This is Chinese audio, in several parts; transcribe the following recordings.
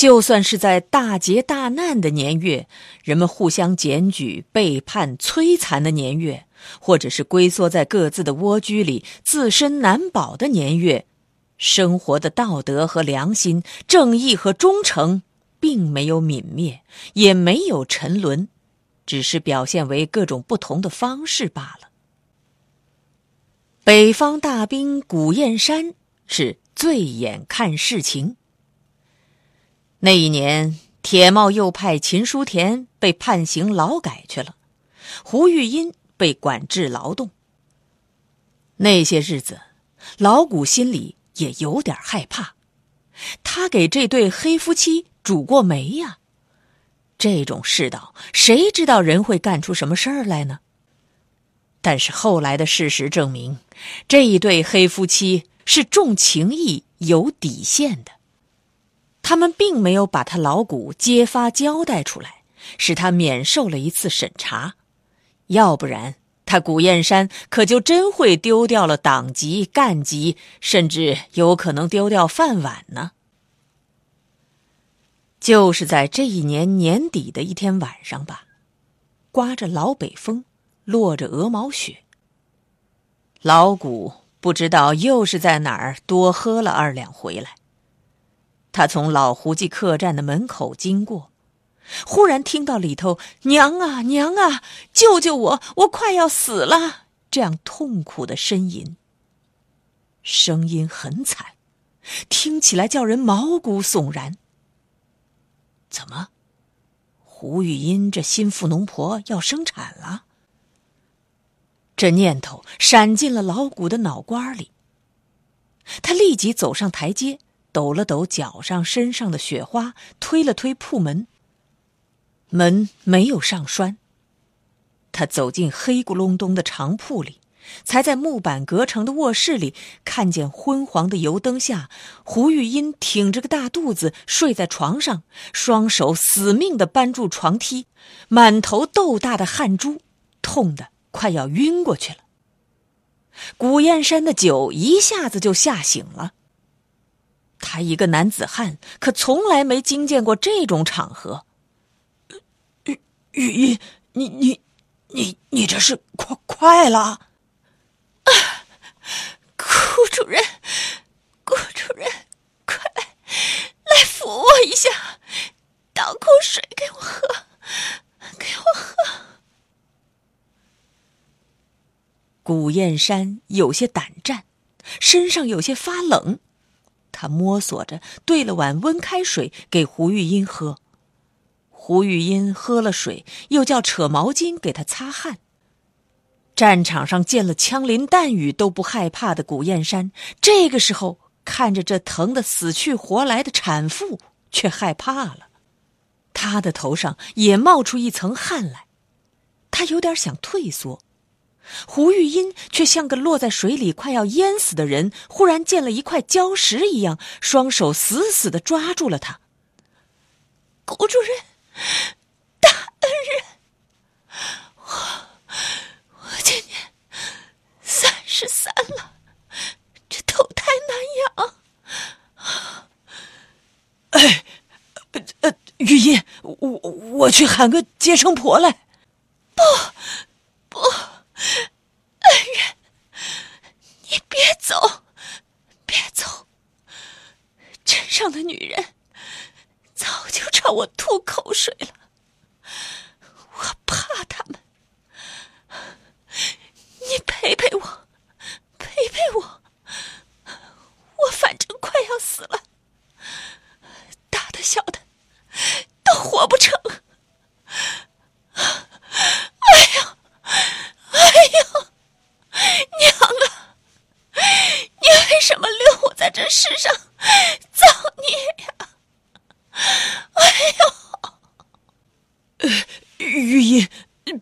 就算是在大劫大难的年月，人们互相检举、背叛、摧残的年月，或者是龟缩在各自的蜗居里、自身难保的年月，生活的道德和良心、正义和忠诚，并没有泯灭，也没有沉沦，只是表现为各种不同的方式罢了。北方大兵古燕山是醉眼看事情。那一年，铁帽右派秦书田被判刑劳改去了，胡玉音被管制劳动。那些日子，老谷心里也有点害怕。他给这对黑夫妻煮过煤呀。这种世道，谁知道人会干出什么事儿来呢？但是后来的事实证明，这一对黑夫妻是重情义、有底线的。他们并没有把他老谷揭发交代出来，使他免受了一次审查，要不然他古燕山可就真会丢掉了党籍、干籍，甚至有可能丢掉饭碗呢。就是在这一年年底的一天晚上吧，刮着老北风，落着鹅毛雪。老谷不知道又是在哪儿多喝了二两回来。他从老胡记客栈的门口经过，忽然听到里头“娘啊娘啊，救救我，我快要死了”这样痛苦的呻吟。声音很惨，听起来叫人毛骨悚然。怎么，胡玉英这心腹农婆要生产了？这念头闪进了老谷的脑瓜里。他立即走上台阶。抖了抖脚上、身上的雪花，推了推铺门。门没有上栓。他走进黑咕隆咚的长铺里，才在木板隔成的卧室里看见昏黄的油灯下，胡玉英挺着个大肚子睡在床上，双手死命的扳住床梯，满头豆大的汗珠，痛得快要晕过去了。古燕山的酒一下子就吓醒了。他一个男子汉，可从来没经见过这种场合。玉玉音，你你你你这是快快了！啊，顾主任，顾主任，快来扶我一下，倒口水给我喝，给我喝。古燕山有些胆战，身上有些发冷。他摸索着兑了碗温开水给胡玉英喝，胡玉英喝了水，又叫扯毛巾给他擦汗。战场上见了枪林弹雨都不害怕的古燕山，这个时候看着这疼得死去活来的产妇，却害怕了。他的头上也冒出一层汗来，他有点想退缩。胡玉音却像个落在水里快要淹死的人，忽然见了一块礁石一样，双手死死的抓住了他。谷主任，大恩人，我我今年三十三了，这头胎难养。哎，玉音，我我去喊个接生婆来。不。恩人，你别走，别走！镇上的女人早就朝我吐口水了。我怕他们，你陪陪我，陪陪我，我反正快要死了，大的小的都活不成。哎呀。哎呀。娘啊。你为什么这世上造孽呀！哎呦，玉音，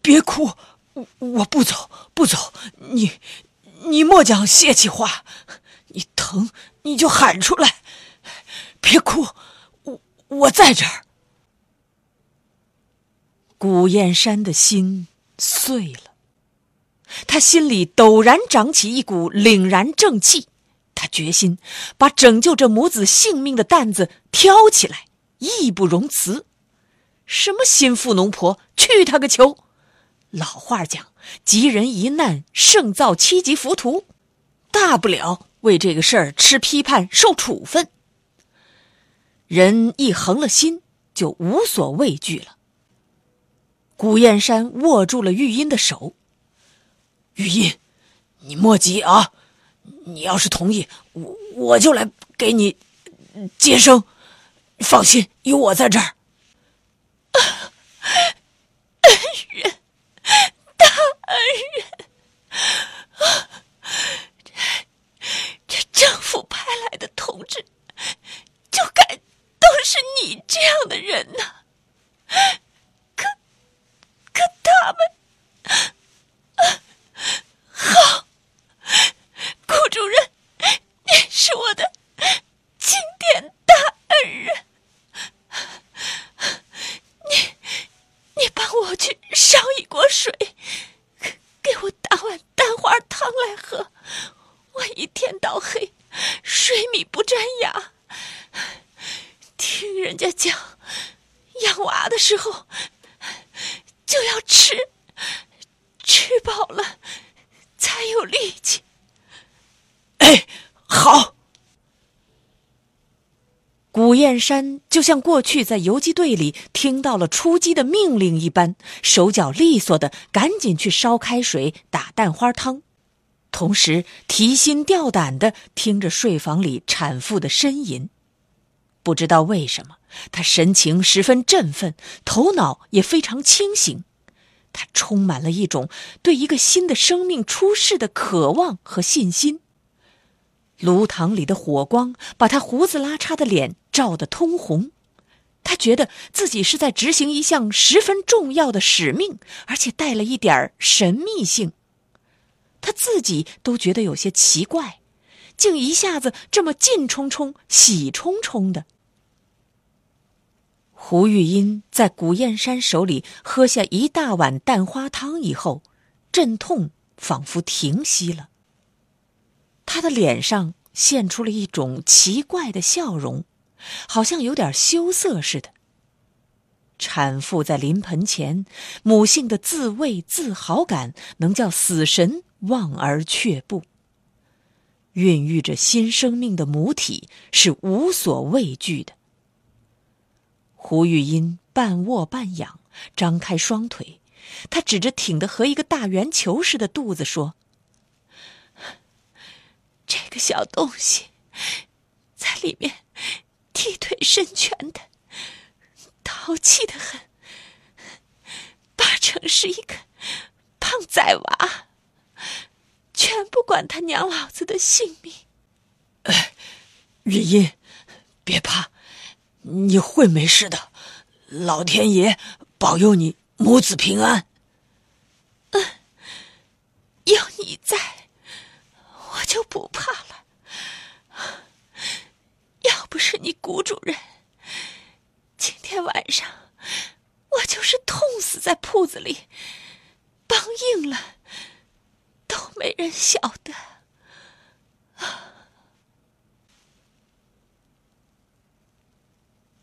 别哭，我我不走，不走。你你莫讲泄气话，你疼你就喊出来，别哭，我我在这儿。古燕山的心碎了，他心里陡然长起一股凛然正气。他决心把拯救这母子性命的担子挑起来，义不容辞。什么心腹农婆，去他个球！老话讲。吉人一难，胜造七级浮屠，大不了为这个事儿吃批判、受处分。人一横了心，就无所畏惧了。古燕山握住了玉音的手，玉音，你莫急啊，你要是同意，我我就来给你接生。放心，有我在这儿。恩人，这这政府派来的同志，就该都是你这样的人呐！可可他们，好，主任，你是我的经典大恩人，你你帮我去烧一锅水。给我打碗蛋花汤来喝，我一天到黑水米不沾牙。听人家讲，养娃的时候就要吃，吃饱了才有力气。哎，好。山就像过去在游击队里听到了出击的命令一般，手脚利索的赶紧去烧开水打蛋花汤，同时提心吊胆的听着睡房里产妇的呻吟。不知道为什么，他神情十分振奋，头脑也非常清醒，他充满了一种对一个新的生命出世的渴望和信心。炉膛里的火光把他胡子拉碴的脸照得通红，他觉得自己是在执行一项十分重要的使命，而且带了一点神秘性。他自己都觉得有些奇怪，竟一下子这么劲冲冲、喜冲冲的。胡玉英在古燕山手里喝下一大碗蛋花汤以后，阵痛仿佛停息了。他的脸上现出了一种奇怪的笑容，好像有点羞涩似的。产妇在临盆前，母性的自卫自豪感能叫死神望而却步。孕育着新生命的母体是无所畏惧的。胡玉音半卧半仰，张开双腿，她指着挺得和一个大圆球似的肚子说。小东西在里面踢腿伸拳的，淘气的很，八成是一个胖崽娃，全不管他娘老子的性命。哎，玉音，别怕，你会没事的，老天爷保佑你母子平安。嗯，有你在。我就不怕了。要不是你谷主任，今天晚上我就是痛死在铺子里，梆硬了都没人晓得。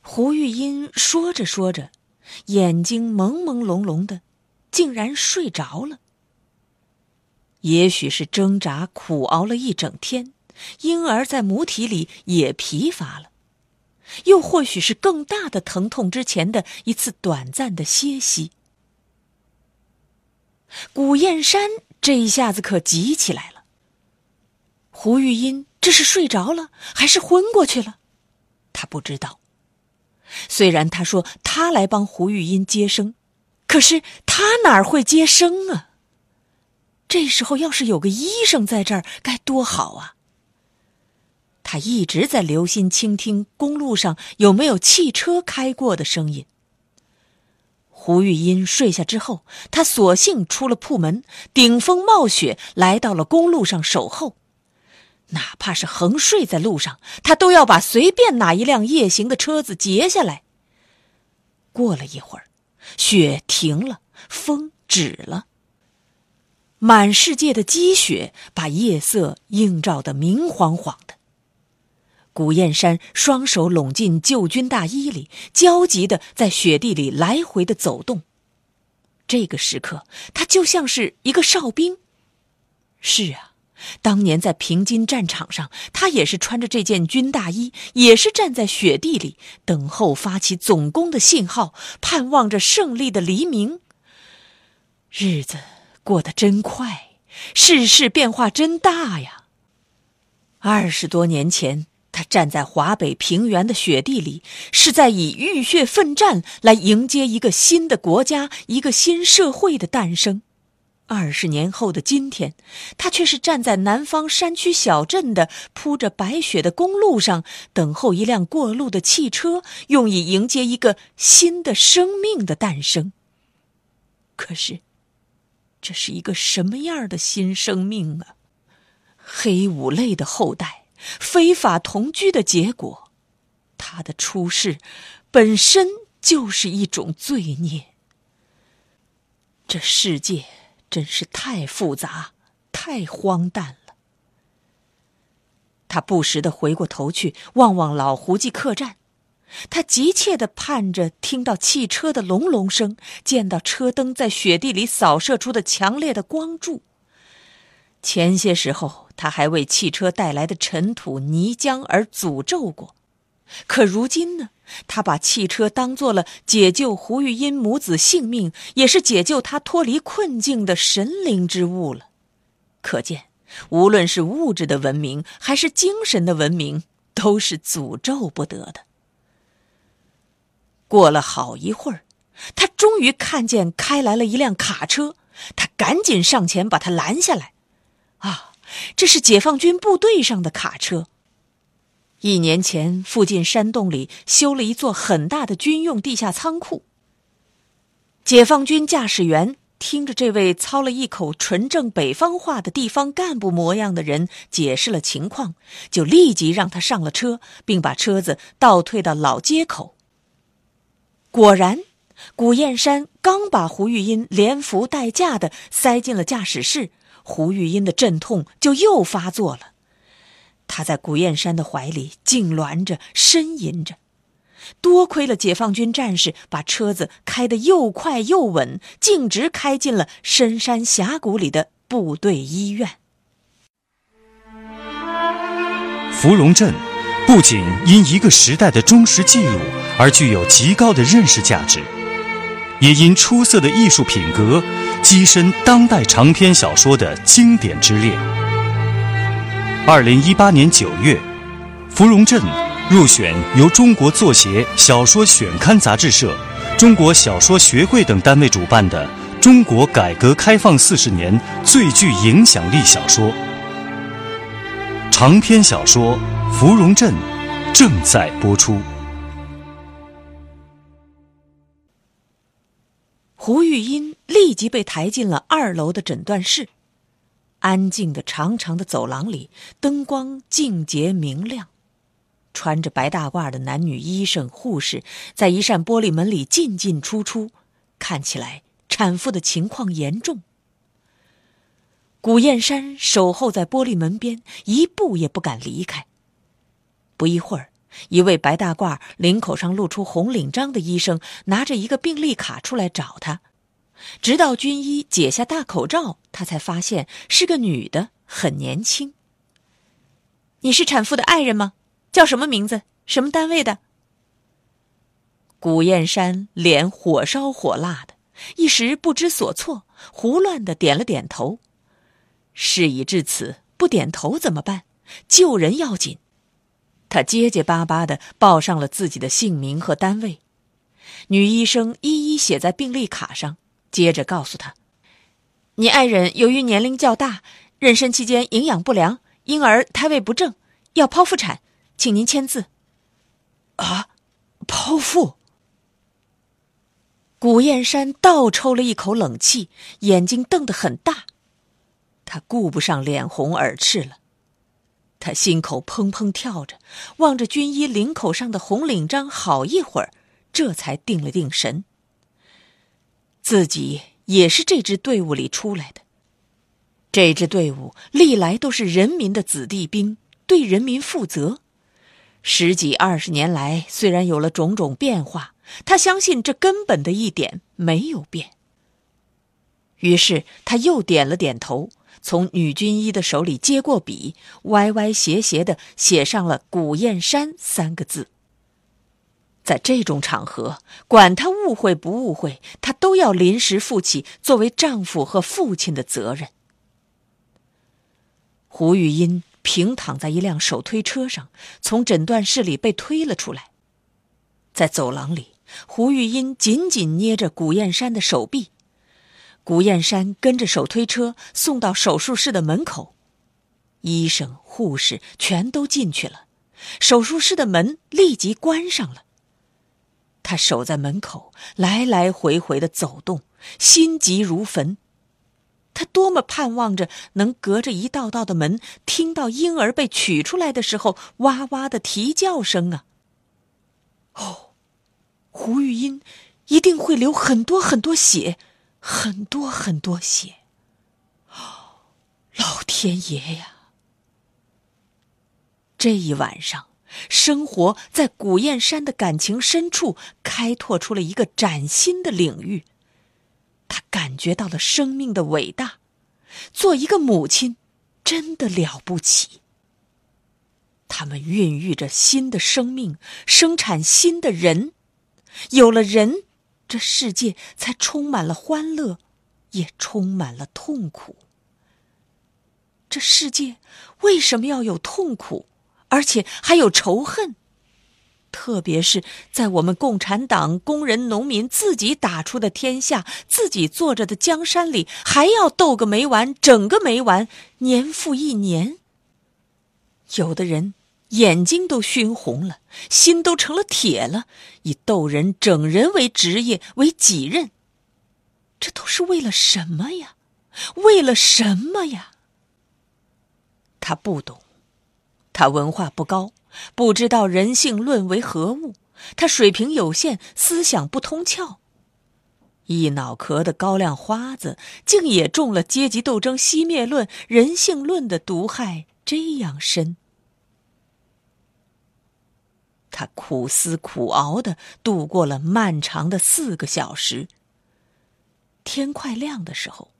胡玉音说着说着，眼睛朦朦胧胧的，竟然睡着了。也许是挣扎苦熬了一整天，婴儿在母体里也疲乏了。又或许是更大的疼痛之前的一次短暂的歇息。古燕山这一下子可急起来了。胡玉音这是睡着了，还是昏过去了？他不知道。虽然他说他来帮胡玉音接生，可是他哪会接生啊？这时候要是有个医生在这儿，该多好啊！他一直在留心倾听公路上有没有汽车开过的声音。胡玉音睡下之后，他索性出了铺门，顶风冒雪来到了公路上守候。哪怕是横睡在路上，他都要把随便哪一辆夜行的车子截下来。过了一会儿，雪停了，风止了。满世界的积雪把夜色映照得明晃晃的。古燕山双手拢进旧军大衣里，焦急的在雪地里来回的走动。这个时刻，他就像是一个哨兵。是啊。当年在平津战场上，他也是穿着这件军大衣，也是站在雪地里等候发起总攻的信号，盼望着胜利的黎明。日子过得真快，世事变化真大呀！二十多年前，他站在华北平原的雪地里，是在以浴血奋战来迎接一个新的国家、一个新社会的诞生。二十年后的今天，他却是站在南方山区小镇的铺着白雪的公路上，等候一辆过路的汽车，用以迎接一个新的生命的诞生。可是，这是一个什么样的新生命啊？黑五类的后代，非法同居的结果，他的出世本身就是一种罪孽。这世界。真是太复杂，太荒诞了。他不时的回过头去望望老胡记客栈，他急切的盼着听到汽车的隆隆声，见到车灯在雪地里扫射出的强烈的光柱。前些时候，他还为汽车带来的尘土泥浆而诅咒过，可如今呢？他把汽车当做了解救胡玉音母子性命，也是解救他脱离困境的神灵之物了。可见，无论是物质的文明，还是精神的文明，都是诅咒不得的。过了好一会儿，他终于看见开来了一辆卡车，他赶紧上前把他拦下来。啊，这是解放军部队上的卡车。一年前，附近山洞里修了一座很大的军用地下仓库。解放军驾驶员听着这位操了一口纯正北方话的地方干部模样的人解释了情况，就立即让他上了车，并把车子倒退到老街口。果然，古燕山刚把胡玉音连扶带架的塞进了驾驶室，胡玉音的阵痛就又发作了。他在古燕山的怀里痉挛着，呻吟着。多亏了解放军战士把车子开得又快又稳，径直开进了深山峡谷里的部队医院。芙蓉镇不仅因一个时代的忠实记录而具有极高的认识价值，也因出色的艺术品格跻身当代长篇小说的经典之列。二零一八年九月，芙蓉镇入选由中国作协小说选刊杂志社、中国小说学会等单位主办的中国改革开放四十年最具影响力小说。长篇小说《芙蓉镇》正在播出。胡玉英立即被抬进了二楼的诊断室。安静的长长的走廊里，灯光净洁明亮，穿着白大褂的男女医生、护士在一扇玻璃门里进进出出，看起来产妇的情况严重。古燕山守候在玻璃门边，一步也不敢离开。不一会儿，一位白大褂、领口上露出红领章的医生拿着一个病历卡出来找他。直到军医解下大口罩，他才发现是个女的，很年轻。你是产妇的爱人吗？叫什么名字？什么单位的？古燕山脸火烧火辣的，一时不知所措，胡乱的点了点头。事已至此，不点头怎么办？救人要紧。他结结巴巴的报上了自己的姓名和单位，女医生一一写在病历卡上，接着告诉他：“你爱人由于年龄较大，妊娠期间营养不良，婴儿胎位不正，要剖腹产，请您签字。”啊，剖腹！古燕山倒抽了一口冷气，眼睛瞪得很大，他顾不上脸红耳赤了。他心口砰砰跳着，望着军医领口上的红领章好一会儿，这才定了定神。自己也是这支队伍里出来的，这支队伍历来都是人民的子弟兵，对人民负责。十几二十年来，虽然有了种种变化，他相信这根本的一点没有变。于是他又点了点头。从女军医的手里接过笔，歪歪斜斜的写上了“古燕山”三个字。在这种场合，管他误会不误会，他都要临时负起作为丈夫和父亲的责任。胡玉英平躺在一辆手推车上，从诊断室里被推了出来。在走廊里，胡玉英紧紧捏着古燕山的手臂。古燕山跟着手推车送到手术室的门口，医生、护士全都进去了，手术室的门立即关上了。他守在门口，来来回回的走动，心急如焚。他多么盼望着能隔着一道道的门，听到婴儿被取出来的时候哇哇的啼叫声啊！哦，胡玉英一定会流很多很多血。很多很多血，老天爷呀！这一晚上，生活在古堰山的感情深处开拓出了一个崭新的领域。他感觉到了生命的伟大，做一个母亲真的了不起。他们孕育着新的生命，生产新的人，有了人。这世界才充满了欢乐，也充满了痛苦。这世界为什么要有痛苦，而且还有仇恨？特别是在我们共产党、工人、农民自己打出的天下、自己坐着的江山里，还要斗个没完，整个没完，年复一年。有的人。眼睛都熏红了，心都成了铁了，以斗人、整人为职业为己任，这都是为了什么呀？为了什么呀？他不懂，他文化不高，不知道人性论为何物，他水平有限，思想不通窍，一脑壳的高粱花子，竟也中了阶级斗争熄灭论、人性论的毒害，这样深。他苦思苦熬的度过了漫长的四个小时。天快亮的时候，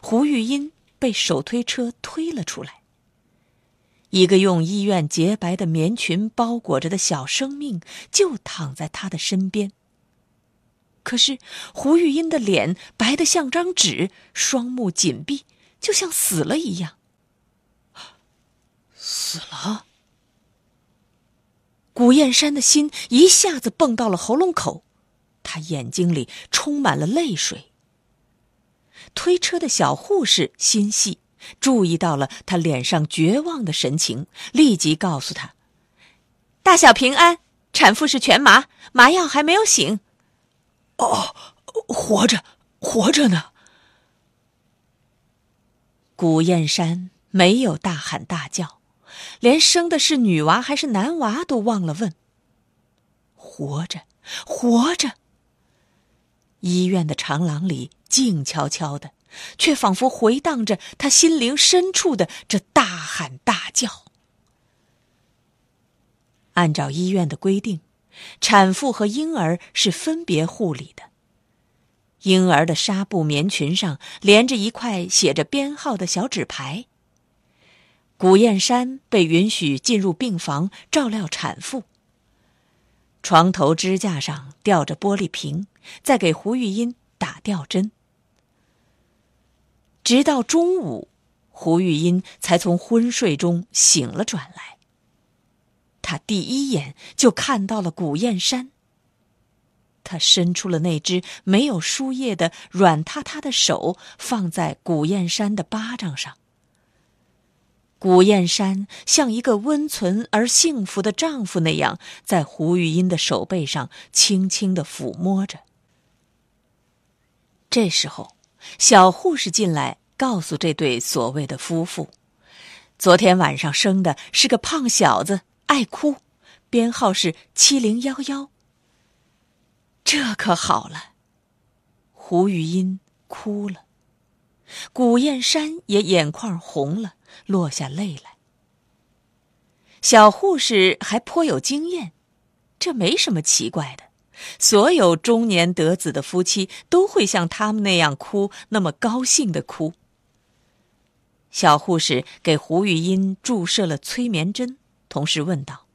胡玉英被手推车推了出来。一个用医院洁白的棉裙包裹着的小生命就躺在他的身边。可是胡玉英的脸白得像张纸，双目紧闭，就像死了一样。死了。古燕山的心一下子蹦到了喉咙口，他眼睛里充满了泪水。推车的小护士心细，注意到了他脸上绝望的神情，立即告诉他：“大小平安，产妇是全麻，麻药还没有醒。”“哦，活着，活着呢。”古燕山没有大喊大叫。连生的是女娃还是男娃都忘了问。活着，活着。医院的长廊里静悄悄的，却仿佛回荡着他心灵深处的这大喊大叫。按照医院的规定，产妇和婴儿是分别护理的。婴儿的纱布棉裙上连着一块写着编号的小纸牌。古燕山被允许进入病房照料产妇。床头支架上吊着玻璃瓶，在给胡玉英打吊针。直到中午，胡玉英才从昏睡中醒了转来。他第一眼就看到了古燕山。他伸出了那只没有输液的软塌塌的手，放在古燕山的巴掌上。古燕山像一个温存而幸福的丈夫那样，在胡玉英的手背上轻轻的抚摸着。这时候，小护士进来，告诉这对所谓的夫妇，昨天晚上生的是个胖小子，爱哭，编号是七零幺幺。这可好了，胡玉英哭了，古燕山也眼眶红了，落下泪来。小护士还颇有经验，这没什么奇怪的，所有中年得子的夫妻都会像他们那样哭，那么高兴的哭。小护士给胡玉英注射了催眠针，同时问道：“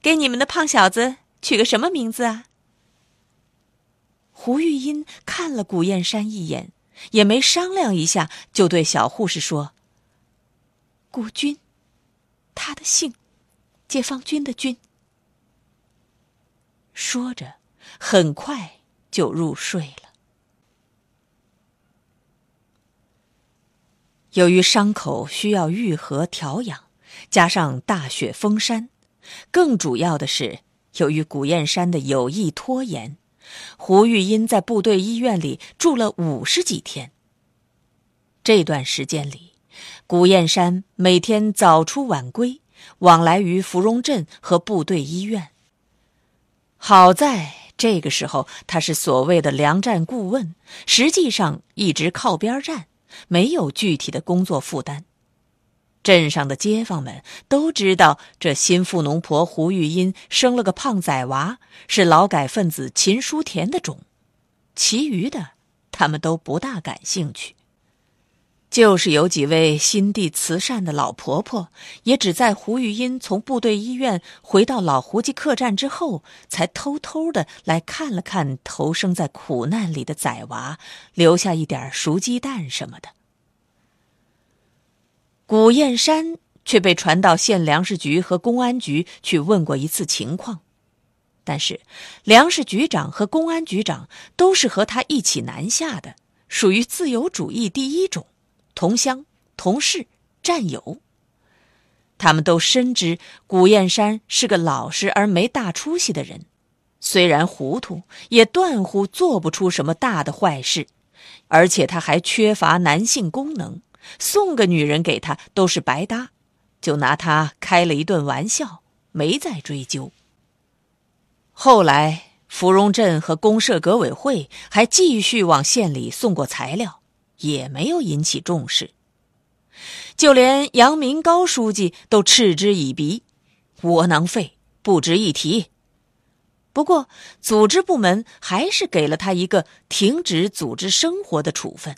给你们的胖小子取个什么名字啊？”胡玉英看了古燕山一眼，也没商量一下，就对小护士说：“古军，他的姓，解放军的军。”说着，很快就入睡了。由于伤口需要愈合调养，加上大雪封山，更主要的是，由于古燕山的有意拖延。胡玉英在部队医院里住了五十几天。这段时间里，古燕山每天早出晚归，往来于芙蓉镇和部队医院。好在这个时候他是所谓的粮站顾问，实际上一直靠边站，没有具体的工作负担。镇上的街坊们都知道，这新富农婆胡玉英生了个胖崽娃，是劳改分子秦书田的种。其余的，他们都不大感兴趣。就是有几位心地慈善的老婆婆，也只在胡玉英从部队医院回到老胡家客栈之后，才偷偷的来看了看投生在苦难里的崽娃，留下一点熟鸡蛋什么的。古燕山却被传到县粮食局和公安局去问过一次情况，但是粮食局长和公安局长都是和他一起南下的，属于自由主义第一种，同乡、同事、战友。他们都深知古燕山是个老实而没大出息的人，虽然糊涂，也断乎做不出什么大的坏事，而且他还缺乏男性功能。送个女人给他都是白搭，就拿他开了一顿玩笑，没再追究。后来，芙蓉镇和公社革委会还继续往县里送过材料，也没有引起重视。就连杨明高书记都嗤之以鼻：“窝囊废，不值一提。”不过，组织部门还是给了他一个停止组织生活的处分。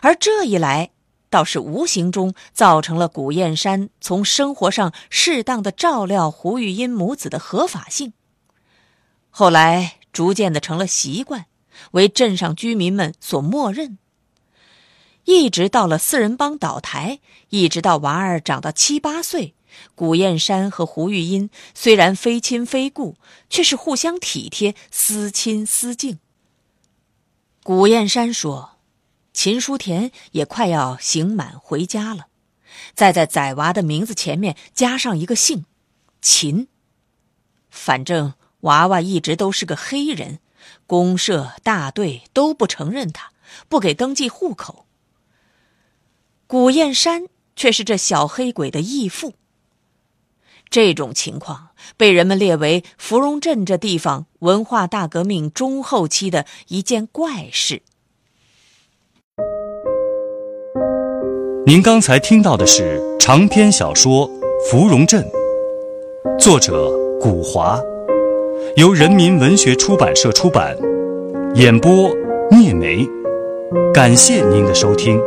而这一来，倒是无形中造成了古燕山从生活上适当的照料胡玉英母子的合法性。后来逐渐的成了习惯，为镇上居民们所默认。一直到了四人帮倒台，一直到娃儿长到七八岁，古燕山和胡玉英虽然非亲非故，却是互相体贴，思亲思敬。古燕山说。秦书田也快要刑满回家了，再在崽娃的名字前面加上一个姓，秦。反正娃娃一直都是个黑人，公社大队都不承认他，不给登记户口。古燕山却是这小黑鬼的义父。这种情况被人们列为芙蓉镇这地方文化大革命中后期的一件怪事。您刚才听到的是长篇小说《芙蓉镇》，作者古华，由人民文学出版社出版，演播聂梅。感谢您的收听。